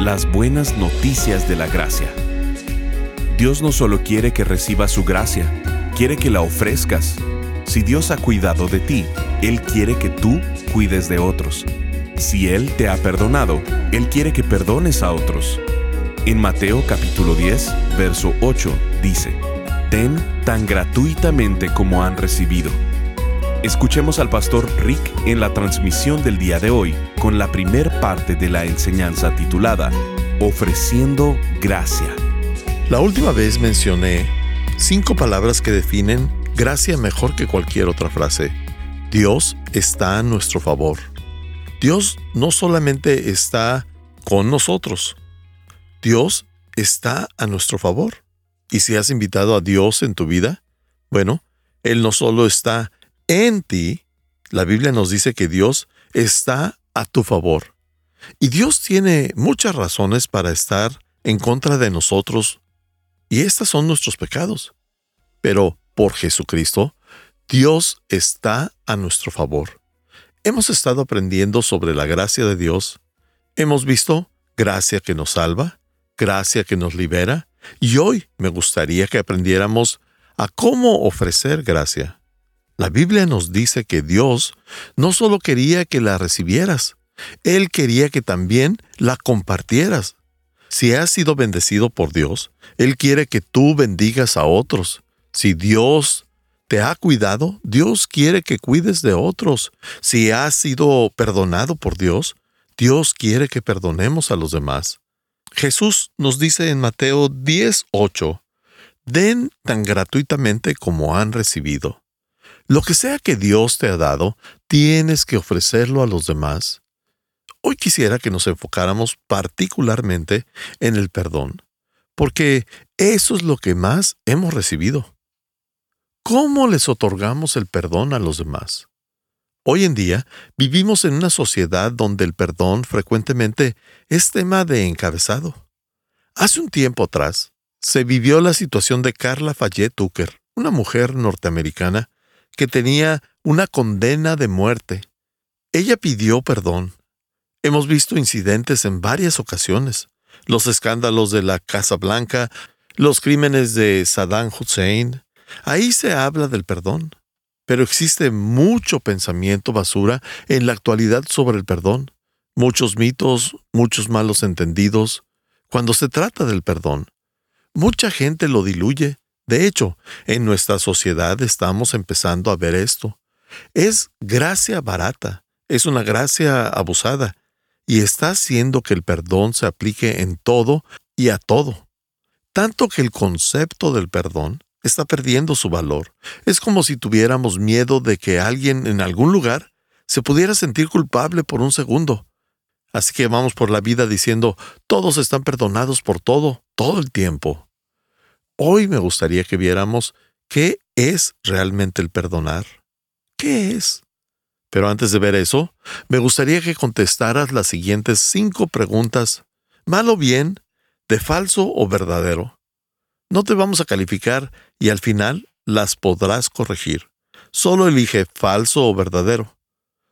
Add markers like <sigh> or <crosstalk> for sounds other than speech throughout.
Las buenas noticias de la gracia. Dios no solo quiere que recibas su gracia, quiere que la ofrezcas. Si Dios ha cuidado de ti, Él quiere que tú cuides de otros. Si Él te ha perdonado, Él quiere que perdones a otros. En Mateo capítulo 10, verso 8 dice, Den tan gratuitamente como han recibido. Escuchemos al pastor Rick en la transmisión del día de hoy con la primer parte de la enseñanza titulada Ofreciendo Gracia. La última vez mencioné cinco palabras que definen gracia mejor que cualquier otra frase. Dios está a nuestro favor. Dios no solamente está con nosotros, Dios está a nuestro favor. Y si has invitado a Dios en tu vida, bueno, Él no solo está en ti, la Biblia nos dice que Dios está a tu favor. Y Dios tiene muchas razones para estar en contra de nosotros, y estas son nuestros pecados. Pero por Jesucristo, Dios está a nuestro favor. Hemos estado aprendiendo sobre la gracia de Dios. Hemos visto gracia que nos salva, gracia que nos libera, y hoy me gustaría que aprendiéramos a cómo ofrecer gracia. La Biblia nos dice que Dios no solo quería que la recibieras, Él quería que también la compartieras. Si has sido bendecido por Dios, Él quiere que tú bendigas a otros. Si Dios te ha cuidado, Dios quiere que cuides de otros. Si has sido perdonado por Dios, Dios quiere que perdonemos a los demás. Jesús nos dice en Mateo 10:8, Den tan gratuitamente como han recibido. Lo que sea que Dios te ha dado, tienes que ofrecerlo a los demás. Hoy quisiera que nos enfocáramos particularmente en el perdón, porque eso es lo que más hemos recibido. ¿Cómo les otorgamos el perdón a los demás? Hoy en día vivimos en una sociedad donde el perdón frecuentemente es tema de encabezado. Hace un tiempo atrás se vivió la situación de Carla Fayette Tucker, una mujer norteamericana que tenía una condena de muerte. Ella pidió perdón. Hemos visto incidentes en varias ocasiones. Los escándalos de la Casa Blanca, los crímenes de Saddam Hussein. Ahí se habla del perdón. Pero existe mucho pensamiento basura en la actualidad sobre el perdón. Muchos mitos, muchos malos entendidos. Cuando se trata del perdón, mucha gente lo diluye de hecho, en nuestra sociedad estamos empezando a ver esto. Es gracia barata, es una gracia abusada, y está haciendo que el perdón se aplique en todo y a todo. Tanto que el concepto del perdón está perdiendo su valor. Es como si tuviéramos miedo de que alguien en algún lugar se pudiera sentir culpable por un segundo. Así que vamos por la vida diciendo, todos están perdonados por todo, todo el tiempo. Hoy me gustaría que viéramos qué es realmente el perdonar. ¿Qué es? Pero antes de ver eso, me gustaría que contestaras las siguientes cinco preguntas, mal o bien, de falso o verdadero. No te vamos a calificar y al final las podrás corregir. Solo elige falso o verdadero,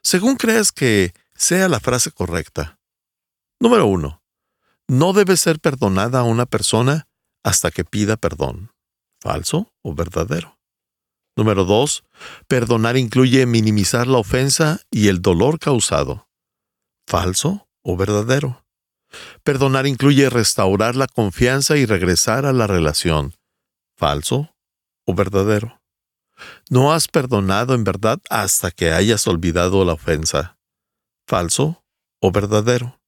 según creas que sea la frase correcta. Número uno. No debe ser perdonada a una persona hasta que pida perdón. ¿Falso o verdadero? Número 2. Perdonar incluye minimizar la ofensa y el dolor causado. ¿Falso o verdadero? Perdonar incluye restaurar la confianza y regresar a la relación. ¿Falso o verdadero? No has perdonado en verdad hasta que hayas olvidado la ofensa. ¿Falso o verdadero?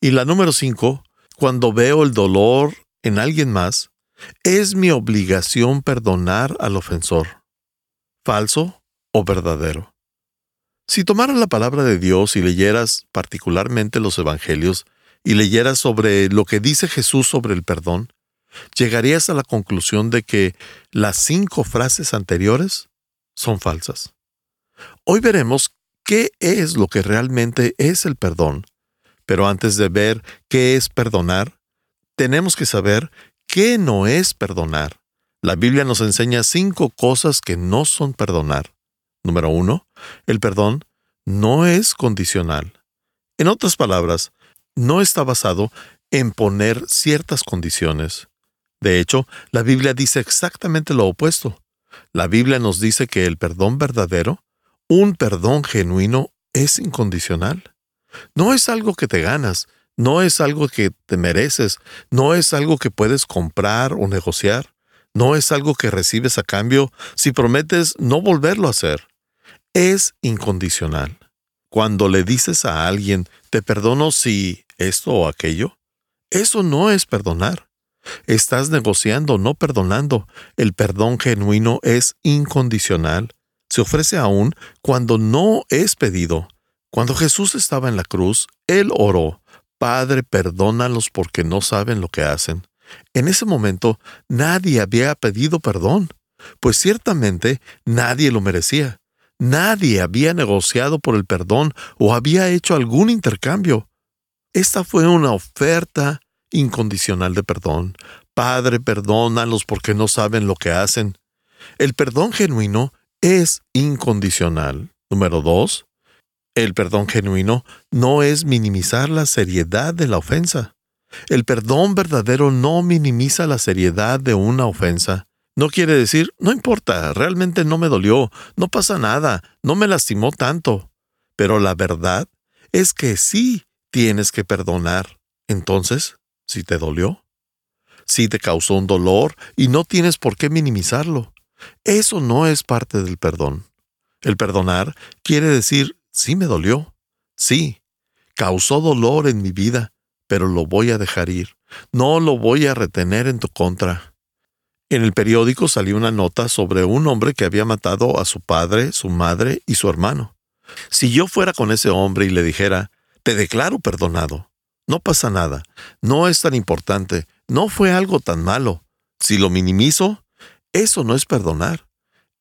Y la número 5. Cuando veo el dolor en alguien más, es mi obligación perdonar al ofensor. ¿Falso o verdadero? Si tomaras la palabra de Dios y leyeras particularmente los Evangelios y leyeras sobre lo que dice Jesús sobre el perdón, llegarías a la conclusión de que las cinco frases anteriores son falsas. Hoy veremos qué es lo que realmente es el perdón, pero antes de ver qué es perdonar, tenemos que saber qué no es perdonar. La Biblia nos enseña cinco cosas que no son perdonar. Número uno, el perdón no es condicional. En otras palabras, no está basado en poner ciertas condiciones. De hecho, la Biblia dice exactamente lo opuesto. La Biblia nos dice que el perdón verdadero, un perdón genuino, es incondicional. No es algo que te ganas, no es algo que te mereces, no es algo que puedes comprar o negociar, no es algo que recibes a cambio si prometes no volverlo a hacer. Es incondicional. Cuando le dices a alguien, te perdono si esto o aquello, eso no es perdonar. Estás negociando, no perdonando. El perdón genuino es incondicional. Se ofrece aún cuando no es pedido. Cuando Jesús estaba en la cruz, Él oró, Padre, perdónalos porque no saben lo que hacen. En ese momento nadie había pedido perdón, pues ciertamente nadie lo merecía. Nadie había negociado por el perdón o había hecho algún intercambio. Esta fue una oferta incondicional de perdón. Padre, perdónalos porque no saben lo que hacen. El perdón genuino es incondicional. Número dos, el perdón genuino no es minimizar la seriedad de la ofensa. El perdón verdadero no minimiza la seriedad de una ofensa. No quiere decir, no importa, realmente no me dolió, no pasa nada, no me lastimó tanto. Pero la verdad es que sí tienes que perdonar. Entonces, si te dolió, si te causó un dolor y no tienes por qué minimizarlo. Eso no es parte del perdón. El perdonar quiere decir, sí me dolió, sí, causó dolor en mi vida, pero lo voy a dejar ir, no lo voy a retener en tu contra. En el periódico salió una nota sobre un hombre que había matado a su padre, su madre y su hermano. Si yo fuera con ese hombre y le dijera, te declaro perdonado, no pasa nada, no es tan importante, no fue algo tan malo. Si lo minimizo, eso no es perdonar.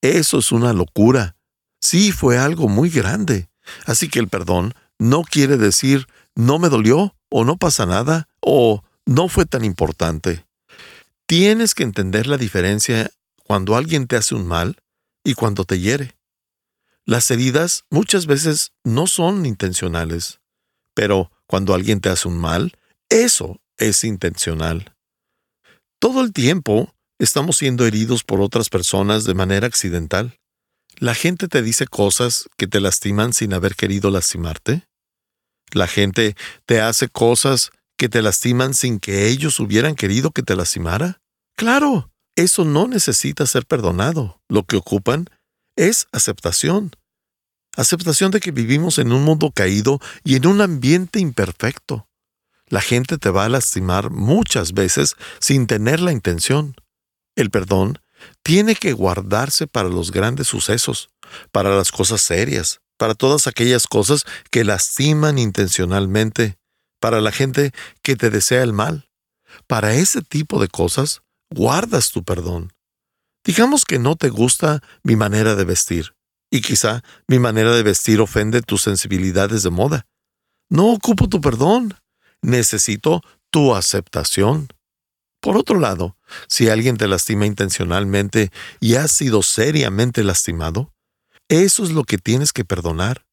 Eso es una locura. Sí fue algo muy grande. Así que el perdón no quiere decir no me dolió o no pasa nada o no fue tan importante. Tienes que entender la diferencia cuando alguien te hace un mal y cuando te hiere. Las heridas muchas veces no son intencionales, pero cuando alguien te hace un mal, eso es intencional. Todo el tiempo estamos siendo heridos por otras personas de manera accidental. La gente te dice cosas que te lastiman sin haber querido lastimarte. La gente te hace cosas que te lastiman sin que ellos hubieran querido que te lastimara. Claro, eso no necesita ser perdonado. Lo que ocupan es aceptación. Aceptación de que vivimos en un mundo caído y en un ambiente imperfecto. La gente te va a lastimar muchas veces sin tener la intención. El perdón tiene que guardarse para los grandes sucesos, para las cosas serias, para todas aquellas cosas que lastiman intencionalmente, para la gente que te desea el mal. Para ese tipo de cosas, guardas tu perdón. Digamos que no te gusta mi manera de vestir y quizá mi manera de vestir ofende tus sensibilidades de moda. No ocupo tu perdón. Necesito tu aceptación. Por otro lado, si alguien te lastima intencionalmente y has sido seriamente lastimado, eso es lo que tienes que perdonar.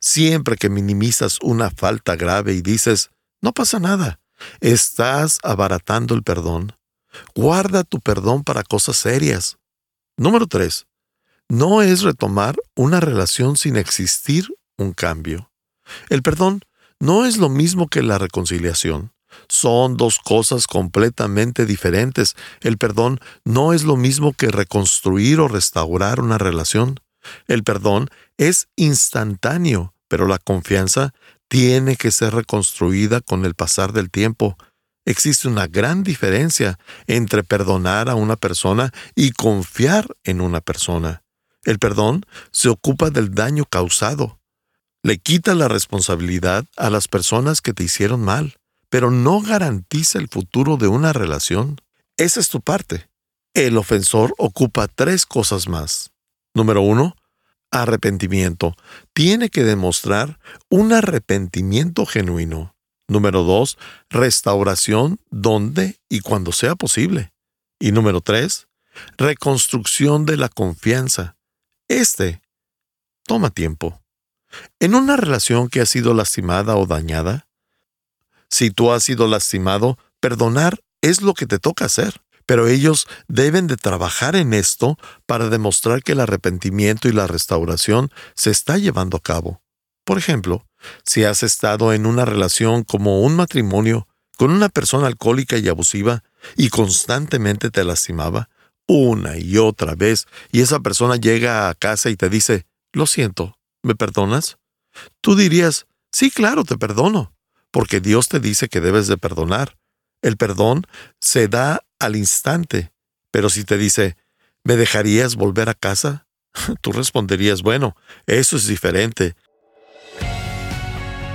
Siempre que minimizas una falta grave y dices, no pasa nada, estás abaratando el perdón. Guarda tu perdón para cosas serias. Número 3 no es retomar una relación sin existir un cambio. El perdón no es lo mismo que la reconciliación. Son dos cosas completamente diferentes. El perdón no es lo mismo que reconstruir o restaurar una relación. El perdón es instantáneo, pero la confianza tiene que ser reconstruida con el pasar del tiempo. Existe una gran diferencia entre perdonar a una persona y confiar en una persona. El perdón se ocupa del daño causado. Le quita la responsabilidad a las personas que te hicieron mal, pero no garantiza el futuro de una relación. Esa es tu parte. El ofensor ocupa tres cosas más. Número uno, arrepentimiento. Tiene que demostrar un arrepentimiento genuino. Número dos, restauración donde y cuando sea posible. Y número tres, reconstrucción de la confianza. Este toma tiempo. En una relación que ha sido lastimada o dañada, si tú has sido lastimado, perdonar es lo que te toca hacer. Pero ellos deben de trabajar en esto para demostrar que el arrepentimiento y la restauración se está llevando a cabo. Por ejemplo, si has estado en una relación como un matrimonio con una persona alcohólica y abusiva y constantemente te lastimaba, una y otra vez, y esa persona llega a casa y te dice, lo siento, ¿me perdonas? Tú dirías, sí, claro, te perdono, porque Dios te dice que debes de perdonar. El perdón se da al instante. Pero si te dice, ¿me dejarías volver a casa? <laughs> Tú responderías, bueno, eso es diferente.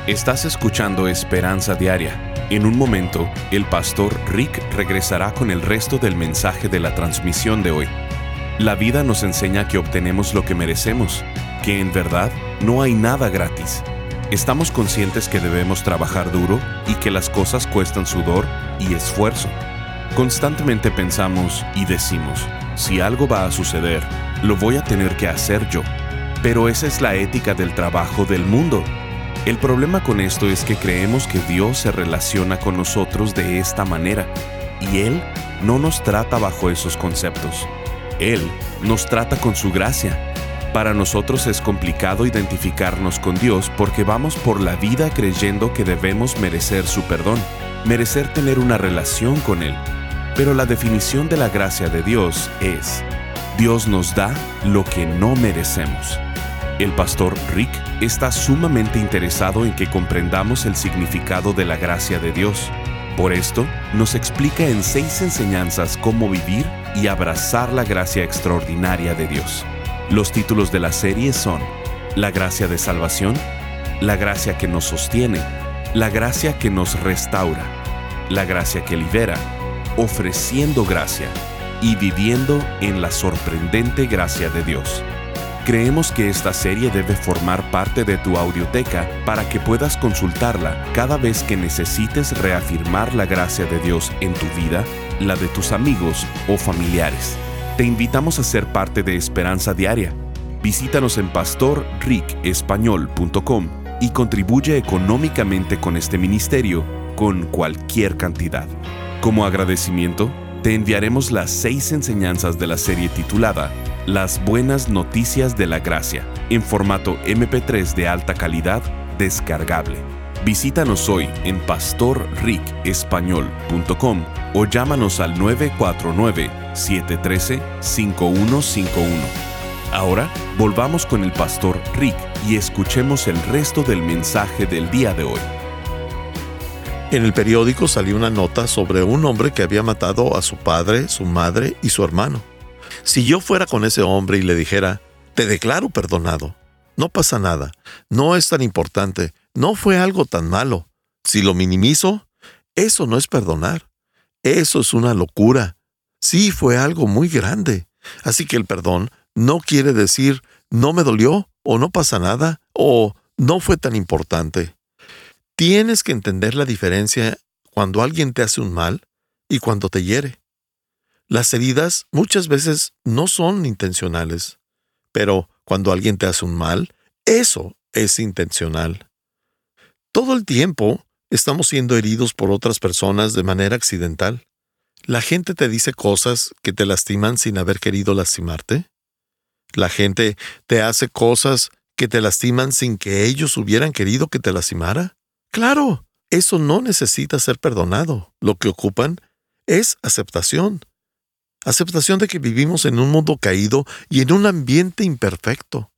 Estás escuchando Esperanza Diaria. En un momento, el pastor Rick regresará con el resto del mensaje de la transmisión de hoy. La vida nos enseña que obtenemos lo que merecemos, que en verdad no hay nada gratis. Estamos conscientes que debemos trabajar duro y que las cosas cuestan sudor y esfuerzo. Constantemente pensamos y decimos, si algo va a suceder, lo voy a tener que hacer yo. Pero esa es la ética del trabajo del mundo. El problema con esto es que creemos que Dios se relaciona con nosotros de esta manera, y Él no nos trata bajo esos conceptos. Él nos trata con su gracia. Para nosotros es complicado identificarnos con Dios porque vamos por la vida creyendo que debemos merecer su perdón, merecer tener una relación con Él pero la definición de la gracia de Dios es, Dios nos da lo que no merecemos. El pastor Rick está sumamente interesado en que comprendamos el significado de la gracia de Dios. Por esto, nos explica en seis enseñanzas cómo vivir y abrazar la gracia extraordinaria de Dios. Los títulos de la serie son La gracia de salvación, La gracia que nos sostiene, La gracia que nos restaura, La gracia que libera, ofreciendo gracia y viviendo en la sorprendente gracia de Dios. Creemos que esta serie debe formar parte de tu audioteca para que puedas consultarla cada vez que necesites reafirmar la gracia de Dios en tu vida, la de tus amigos o familiares. Te invitamos a ser parte de Esperanza Diaria. Visítanos en pastorricespañol.com y contribuye económicamente con este ministerio con cualquier cantidad. Como agradecimiento, te enviaremos las seis enseñanzas de la serie titulada Las Buenas Noticias de la Gracia, en formato MP3 de alta calidad, descargable. Visítanos hoy en pastorricespañol.com o llámanos al 949-713-5151. Ahora volvamos con el pastor Rick y escuchemos el resto del mensaje del día de hoy. En el periódico salió una nota sobre un hombre que había matado a su padre, su madre y su hermano. Si yo fuera con ese hombre y le dijera, te declaro perdonado, no pasa nada, no es tan importante, no fue algo tan malo, si lo minimizo, eso no es perdonar, eso es una locura. Sí fue algo muy grande. Así que el perdón no quiere decir no me dolió o no pasa nada o no fue tan importante. Tienes que entender la diferencia cuando alguien te hace un mal y cuando te hiere. Las heridas muchas veces no son intencionales, pero cuando alguien te hace un mal, eso es intencional. Todo el tiempo estamos siendo heridos por otras personas de manera accidental. La gente te dice cosas que te lastiman sin haber querido lastimarte. La gente te hace cosas que te lastiman sin que ellos hubieran querido que te lastimara. Claro, eso no necesita ser perdonado. Lo que ocupan es aceptación. Aceptación de que vivimos en un mundo caído y en un ambiente imperfecto.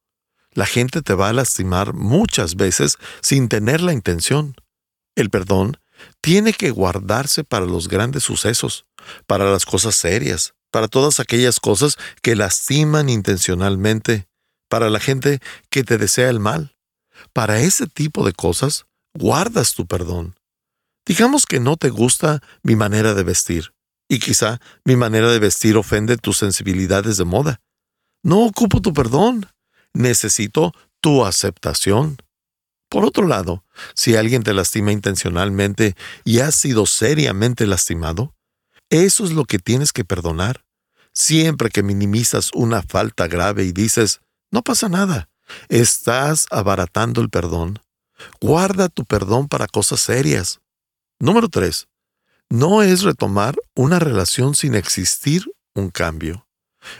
La gente te va a lastimar muchas veces sin tener la intención. El perdón tiene que guardarse para los grandes sucesos, para las cosas serias, para todas aquellas cosas que lastiman intencionalmente, para la gente que te desea el mal. Para ese tipo de cosas, guardas tu perdón. Digamos que no te gusta mi manera de vestir, y quizá mi manera de vestir ofende tus sensibilidades de moda. No ocupo tu perdón, necesito tu aceptación. Por otro lado, si alguien te lastima intencionalmente y has sido seriamente lastimado, eso es lo que tienes que perdonar. Siempre que minimizas una falta grave y dices, no pasa nada, estás abaratando el perdón. Guarda tu perdón para cosas serias. Número 3. No es retomar una relación sin existir un cambio.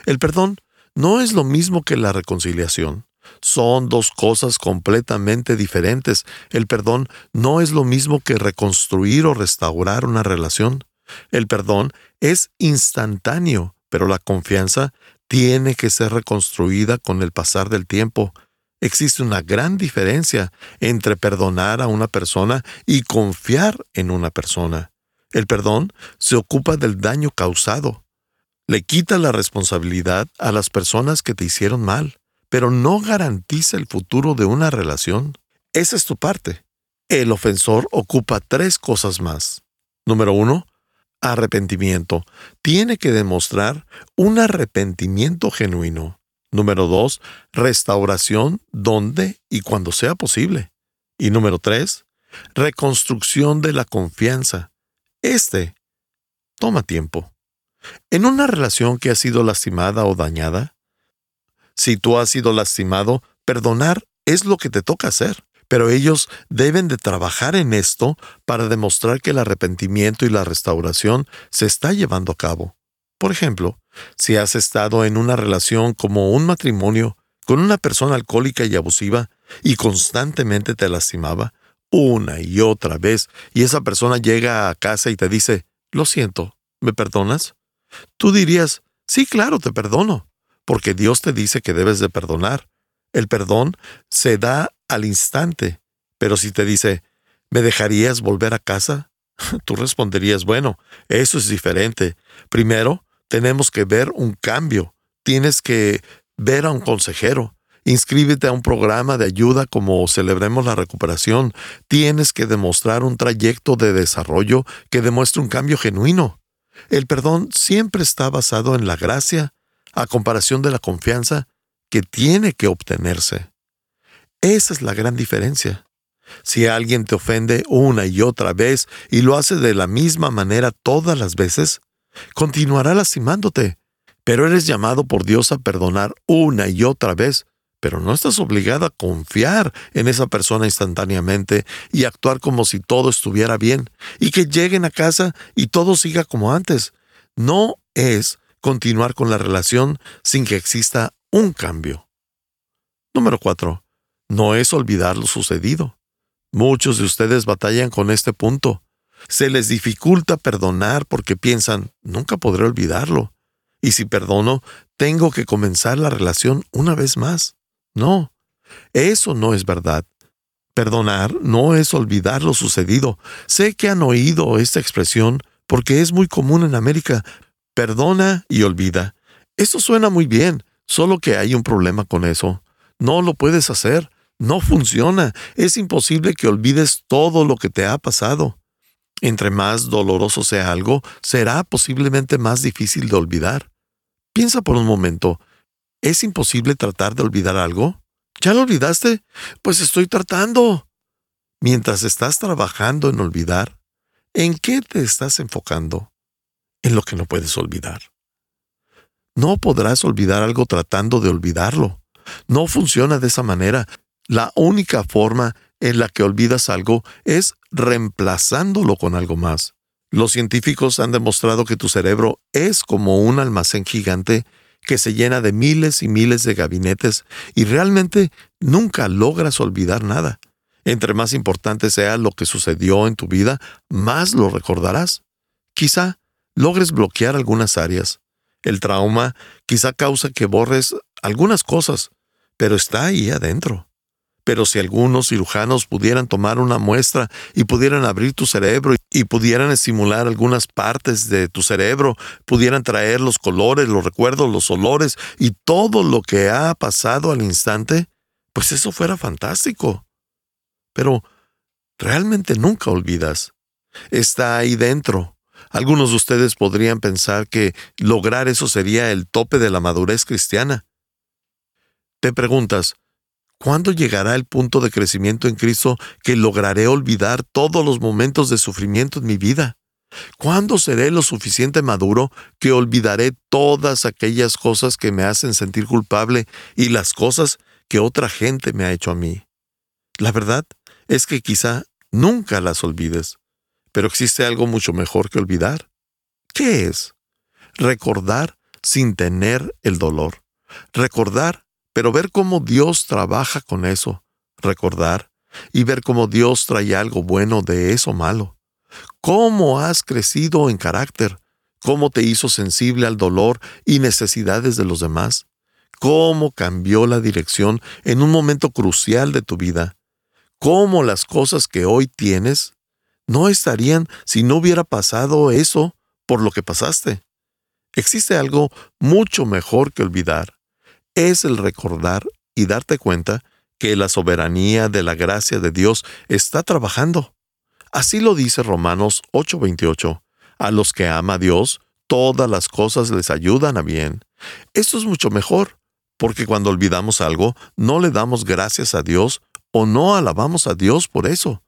El perdón no es lo mismo que la reconciliación. Son dos cosas completamente diferentes. El perdón no es lo mismo que reconstruir o restaurar una relación. El perdón es instantáneo, pero la confianza tiene que ser reconstruida con el pasar del tiempo. Existe una gran diferencia entre perdonar a una persona y confiar en una persona. El perdón se ocupa del daño causado. Le quita la responsabilidad a las personas que te hicieron mal pero no garantiza el futuro de una relación. Esa es tu parte. El ofensor ocupa tres cosas más. Número uno, arrepentimiento. Tiene que demostrar un arrepentimiento genuino. Número dos, restauración donde y cuando sea posible. Y número tres, reconstrucción de la confianza. Este toma tiempo. En una relación que ha sido lastimada o dañada, si tú has sido lastimado, perdonar es lo que te toca hacer. Pero ellos deben de trabajar en esto para demostrar que el arrepentimiento y la restauración se está llevando a cabo. Por ejemplo, si has estado en una relación como un matrimonio con una persona alcohólica y abusiva y constantemente te lastimaba, una y otra vez, y esa persona llega a casa y te dice, lo siento, ¿me perdonas? Tú dirías, sí, claro, te perdono porque Dios te dice que debes de perdonar. El perdón se da al instante, pero si te dice, ¿me dejarías volver a casa? <laughs> Tú responderías, bueno, eso es diferente. Primero, tenemos que ver un cambio. Tienes que ver a un consejero. Inscríbete a un programa de ayuda como Celebremos la Recuperación. Tienes que demostrar un trayecto de desarrollo que demuestre un cambio genuino. El perdón siempre está basado en la gracia a comparación de la confianza que tiene que obtenerse. Esa es la gran diferencia. Si alguien te ofende una y otra vez y lo hace de la misma manera todas las veces, continuará lastimándote. Pero eres llamado por Dios a perdonar una y otra vez, pero no estás obligado a confiar en esa persona instantáneamente y actuar como si todo estuviera bien y que lleguen a casa y todo siga como antes. No es continuar con la relación sin que exista un cambio. Número 4. No es olvidar lo sucedido. Muchos de ustedes batallan con este punto. Se les dificulta perdonar porque piensan, nunca podré olvidarlo. Y si perdono, tengo que comenzar la relación una vez más. No, eso no es verdad. Perdonar no es olvidar lo sucedido. Sé que han oído esta expresión porque es muy común en América, perdona y olvida. Eso suena muy bien, solo que hay un problema con eso. No lo puedes hacer, no funciona, es imposible que olvides todo lo que te ha pasado. Entre más doloroso sea algo, será posiblemente más difícil de olvidar. Piensa por un momento, ¿es imposible tratar de olvidar algo? ¿Ya lo olvidaste? Pues estoy tratando. Mientras estás trabajando en olvidar, ¿en qué te estás enfocando? en lo que no puedes olvidar. No podrás olvidar algo tratando de olvidarlo. No funciona de esa manera. La única forma en la que olvidas algo es reemplazándolo con algo más. Los científicos han demostrado que tu cerebro es como un almacén gigante que se llena de miles y miles de gabinetes y realmente nunca logras olvidar nada. Entre más importante sea lo que sucedió en tu vida, más lo recordarás. Quizá logres bloquear algunas áreas. El trauma quizá causa que borres algunas cosas, pero está ahí adentro. Pero si algunos cirujanos pudieran tomar una muestra y pudieran abrir tu cerebro y pudieran estimular algunas partes de tu cerebro, pudieran traer los colores, los recuerdos, los olores y todo lo que ha pasado al instante, pues eso fuera fantástico. Pero realmente nunca olvidas. Está ahí dentro. Algunos de ustedes podrían pensar que lograr eso sería el tope de la madurez cristiana. Te preguntas, ¿cuándo llegará el punto de crecimiento en Cristo que lograré olvidar todos los momentos de sufrimiento en mi vida? ¿Cuándo seré lo suficiente maduro que olvidaré todas aquellas cosas que me hacen sentir culpable y las cosas que otra gente me ha hecho a mí? La verdad es que quizá nunca las olvides, pero existe algo mucho mejor que olvidar. ¿Qué es? Recordar sin tener el dolor. Recordar, pero ver cómo Dios trabaja con eso. Recordar y ver cómo Dios trae algo bueno de eso malo cómo has crecido en carácter, cómo te hizo sensible al dolor y necesidades de los demás, cómo cambió la dirección en un momento crucial de tu vida, cómo las cosas que hoy tienes no estarían si no hubiera pasado eso por lo que pasaste. Existe algo mucho mejor que olvidar. Es el recordar y darte cuenta que la soberanía de la gracia de Dios está trabajando. Así lo dice Romanos 8:28. A los que ama a Dios, todas las cosas les ayudan a bien. Esto es mucho mejor, porque cuando olvidamos algo, no le damos gracias a Dios o no alabamos a Dios por eso.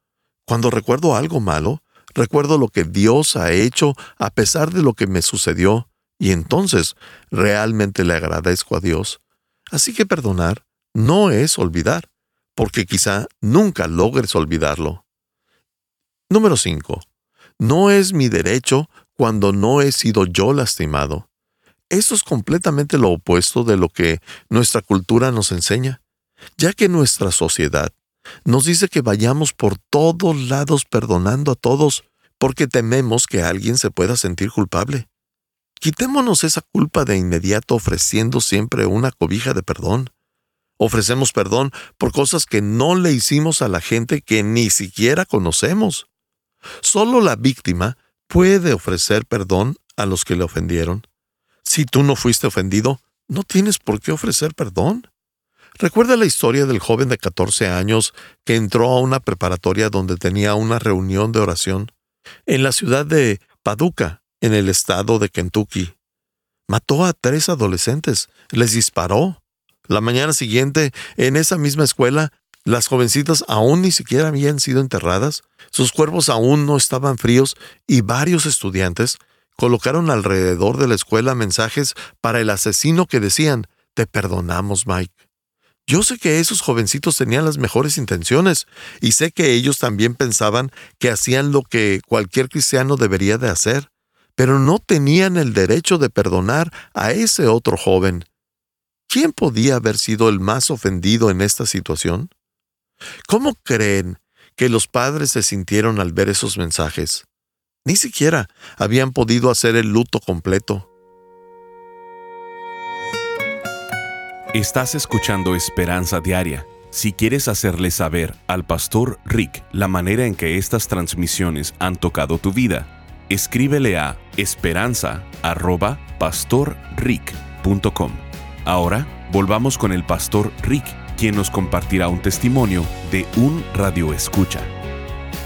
Cuando recuerdo algo malo, recuerdo lo que Dios ha hecho a pesar de lo que me sucedió, y entonces realmente le agradezco a Dios. Así que perdonar no es olvidar, porque quizá nunca logres olvidarlo. Número 5. No es mi derecho cuando no he sido yo lastimado. Esto es completamente lo opuesto de lo que nuestra cultura nos enseña, ya que nuestra sociedad nos dice que vayamos por todos lados perdonando a todos porque tememos que alguien se pueda sentir culpable. Quitémonos esa culpa de inmediato ofreciendo siempre una cobija de perdón. Ofrecemos perdón por cosas que no le hicimos a la gente que ni siquiera conocemos. Solo la víctima puede ofrecer perdón a los que le ofendieron. Si tú no fuiste ofendido, no tienes por qué ofrecer perdón. Recuerda la historia del joven de 14 años que entró a una preparatoria donde tenía una reunión de oración en la ciudad de Paducah, en el estado de Kentucky. Mató a tres adolescentes, les disparó. La mañana siguiente, en esa misma escuela, las jovencitas aún ni siquiera habían sido enterradas, sus cuerpos aún no estaban fríos y varios estudiantes colocaron alrededor de la escuela mensajes para el asesino que decían, Te perdonamos, Mike. Yo sé que esos jovencitos tenían las mejores intenciones y sé que ellos también pensaban que hacían lo que cualquier cristiano debería de hacer, pero no tenían el derecho de perdonar a ese otro joven. ¿Quién podía haber sido el más ofendido en esta situación? ¿Cómo creen que los padres se sintieron al ver esos mensajes? Ni siquiera habían podido hacer el luto completo. Estás escuchando Esperanza Diaria. Si quieres hacerle saber al pastor Rick la manera en que estas transmisiones han tocado tu vida, escríbele a esperanza.pastorrick.com. Ahora volvamos con el pastor Rick quien nos compartirá un testimonio de un radio escucha.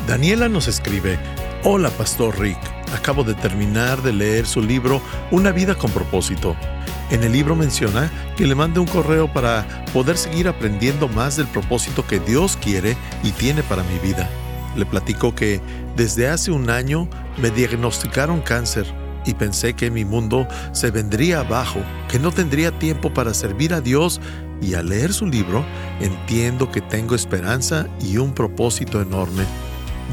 Daniela nos escribe, Hola Pastor Rick, acabo de terminar de leer su libro Una vida con propósito. En el libro menciona que le mande un correo para poder seguir aprendiendo más del propósito que Dios quiere y tiene para mi vida. Le platico que desde hace un año me diagnosticaron cáncer y pensé que mi mundo se vendría abajo, que no tendría tiempo para servir a Dios y al leer su libro entiendo que tengo esperanza y un propósito enorme.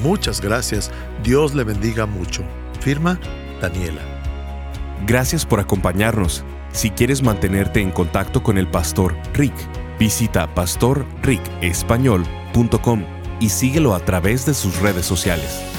Muchas gracias, Dios le bendiga mucho. Firma Daniela. Gracias por acompañarnos. Si quieres mantenerte en contacto con el pastor Rick, visita pastorricespañol.com y síguelo a través de sus redes sociales.